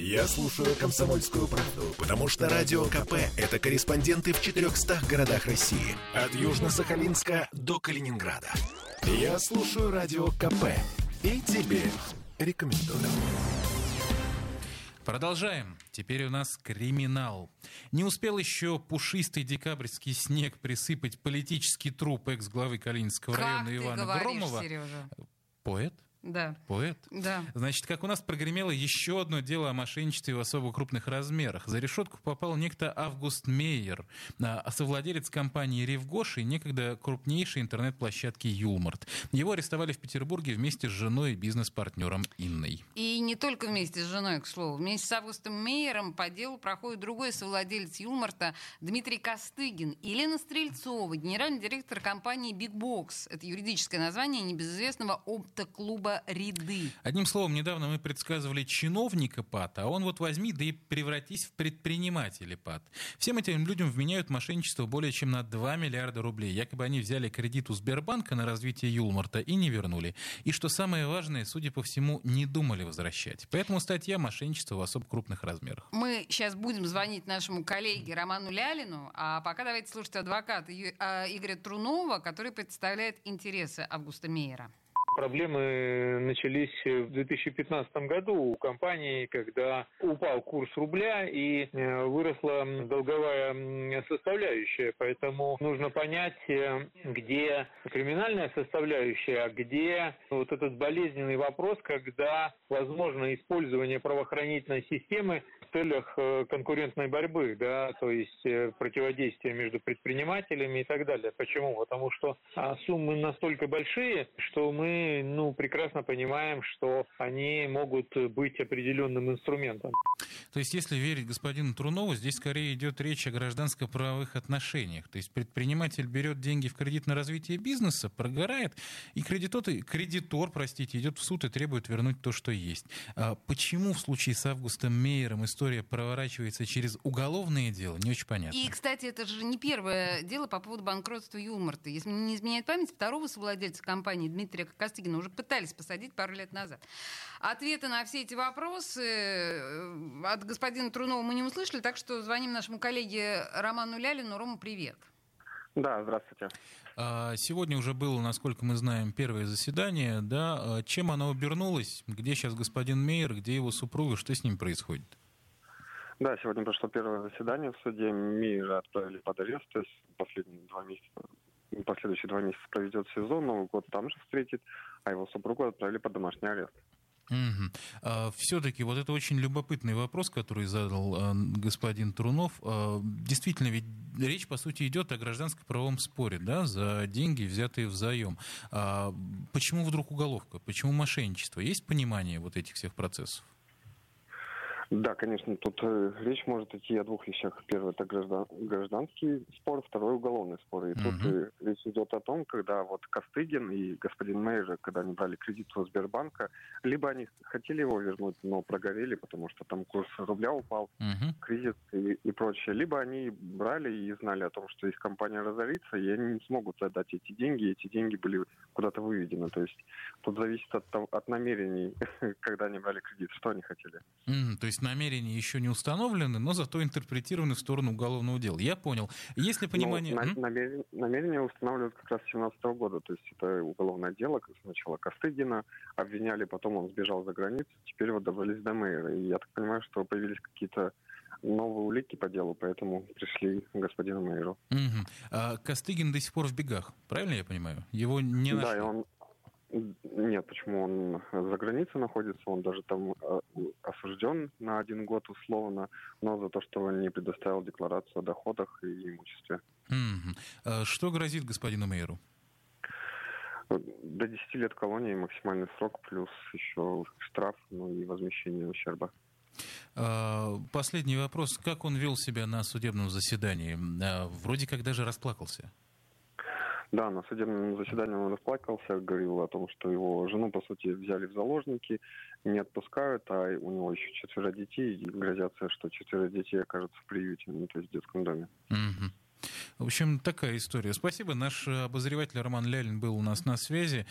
Я слушаю «Комсомольскую правду», потому что «Радио КП» — это корреспонденты в 400 городах России. От Южно-Сахалинска до Калининграда. Я слушаю «Радио КП» и тебе рекомендую. Продолжаем. Теперь у нас криминал. Не успел еще пушистый декабрьский снег присыпать политический труп экс-главы Калининского как района ты Ивана говоришь, Громова. Сережа? Поэт? Да. Поэт? Да. Значит, как у нас прогремело еще одно дело о мошенничестве в особо крупных размерах. За решетку попал некто Август Мейер, а, совладелец компании «Ревгош» и некогда крупнейшей интернет-площадки «Юлмарт». Его арестовали в Петербурге вместе с женой и бизнес-партнером Инной. И не только вместе с женой, к слову. Вместе с Августом Мейером по делу проходит другой совладелец Юлмарта Дмитрий Костыгин. Елена Стрельцова, генеральный директор компании Big Box. Это юридическое название небезызвестного оптоклуба «Ряды». Одним словом, недавно мы предсказывали чиновника ПАТ, а он вот возьми, да и превратись в предпринимателя ПАТ. Всем этим людям вменяют мошенничество более чем на 2 миллиарда рублей. Якобы они взяли кредит у Сбербанка на развитие Юлмарта и не вернули. И что самое важное, судя по всему, не думали возвращать. Поэтому статья «Мошенничество в особо крупных размерах». Мы сейчас будем звонить нашему коллеге Роману Лялину, а пока давайте слушать адвоката а, Игоря Трунова, который представляет интересы Августа Мейера. Проблемы начались в 2015 году у компании, когда упал курс рубля и э, выросла долговая составляющая. Поэтому нужно понять, э, где криминальная составляющая, а где вот этот болезненный вопрос, когда возможно использование правоохранительной системы в целях э, конкурентной борьбы, да, то есть э, противодействия между предпринимателями и так далее. Почему? Потому что а, суммы настолько большие, что мы ну, прекрасно понимаем, что они могут быть определенным инструментом. То есть, если верить господину Трунову, здесь скорее идет речь о гражданско-правовых отношениях. То есть, предприниматель берет деньги в кредит на развитие бизнеса, прогорает, и кредитор, кредитор простите, идет в суд и требует вернуть то, что есть. А почему в случае с Августом Мейером история проворачивается через уголовное дело, не очень понятно. И, кстати, это же не первое дело по поводу банкротства Юморта. Если не изменяет память, второго совладельца компании Дмитрия Костыгина уже пытались посадить пару лет назад. Ответы на все эти вопросы э, от господина Трунова мы не услышали, так что звоним нашему коллеге Роману Лялину. Рома, привет. Да, здравствуйте. А, Сегодня уже было, насколько мы знаем, первое заседание. Да? А Чем оно обернулось? Где сейчас господин Мейер, где его супруга, что с ним происходит? Да, сегодня прошло первое заседание в суде. Мира отправили под арест, то есть последние два месяца, последующие два месяца проведет СИЗО, Новый год там же встретит, а его супругу отправили под домашний арест. Все-таки вот это очень любопытный вопрос, который задал а, господин Трунов. А, Действительно, ведь речь, по сути, идет о гражданско-правовом споре, да, за деньги, взятые взаим. А Почему вдруг уголовка? Почему мошенничество? Есть понимание вот этих всех процессов? Да, конечно, тут э, речь может идти о двух вещах. Первое это граждан, гражданский спор, второй уголовный спор. И тут э, речь идет о том, когда вот Костыгин и господин Мейер, когда они брали кредит у Сбербанка, либо они хотели его вернуть, но прогорели, потому что там курс рубля упал, Мгм. кризис и, и прочее. Либо они брали и знали о том, что их компания разорится, и они не смогут отдать эти деньги, и эти деньги были куда-то выведены. То есть тут зависит от, от намерений, когда они брали кредит, что они хотели. Мгм, То есть намерения еще не установлены, но зато интерпретированы в сторону уголовного дела. Я понял. Есть ли понимание... Ну, на- М? намерен- намерение устанавливают как раз с 2017 года. То есть это уголовное дело. Сначала Костыгина обвиняли, потом он сбежал за границу. Теперь вот добрались до мэра. И я так понимаю, что появились какие-то новые улики по делу, поэтому пришли к господину мэру. Мгм. А Костыгин до сих пор в бегах, правильно я понимаю? Его не да, нашли. и он... Нет, почему он за границей находится, он даже там э, осужден на один год условно, но за то, что он не предоставил декларацию о доходах и имуществе. А Что грозит господину Мейеру? До 10 лет колонии максимальный срок, плюс еще штраф, ну и возмещение ущерба. А, Последний вопрос. Как он вел себя на судебном заседании? Вроде как даже расплакался. Да, на судебном заседании он расплакался, говорил о том, что его жену, по сути, взяли в заложники, не отпускают, а у него еще четверо детей, и грозятся, что четверо детей окажутся в приюте, ну, то есть в детском доме. В общем, такая история. Спасибо. Наш э, обозреватель Роман Лялин был у нас на связи.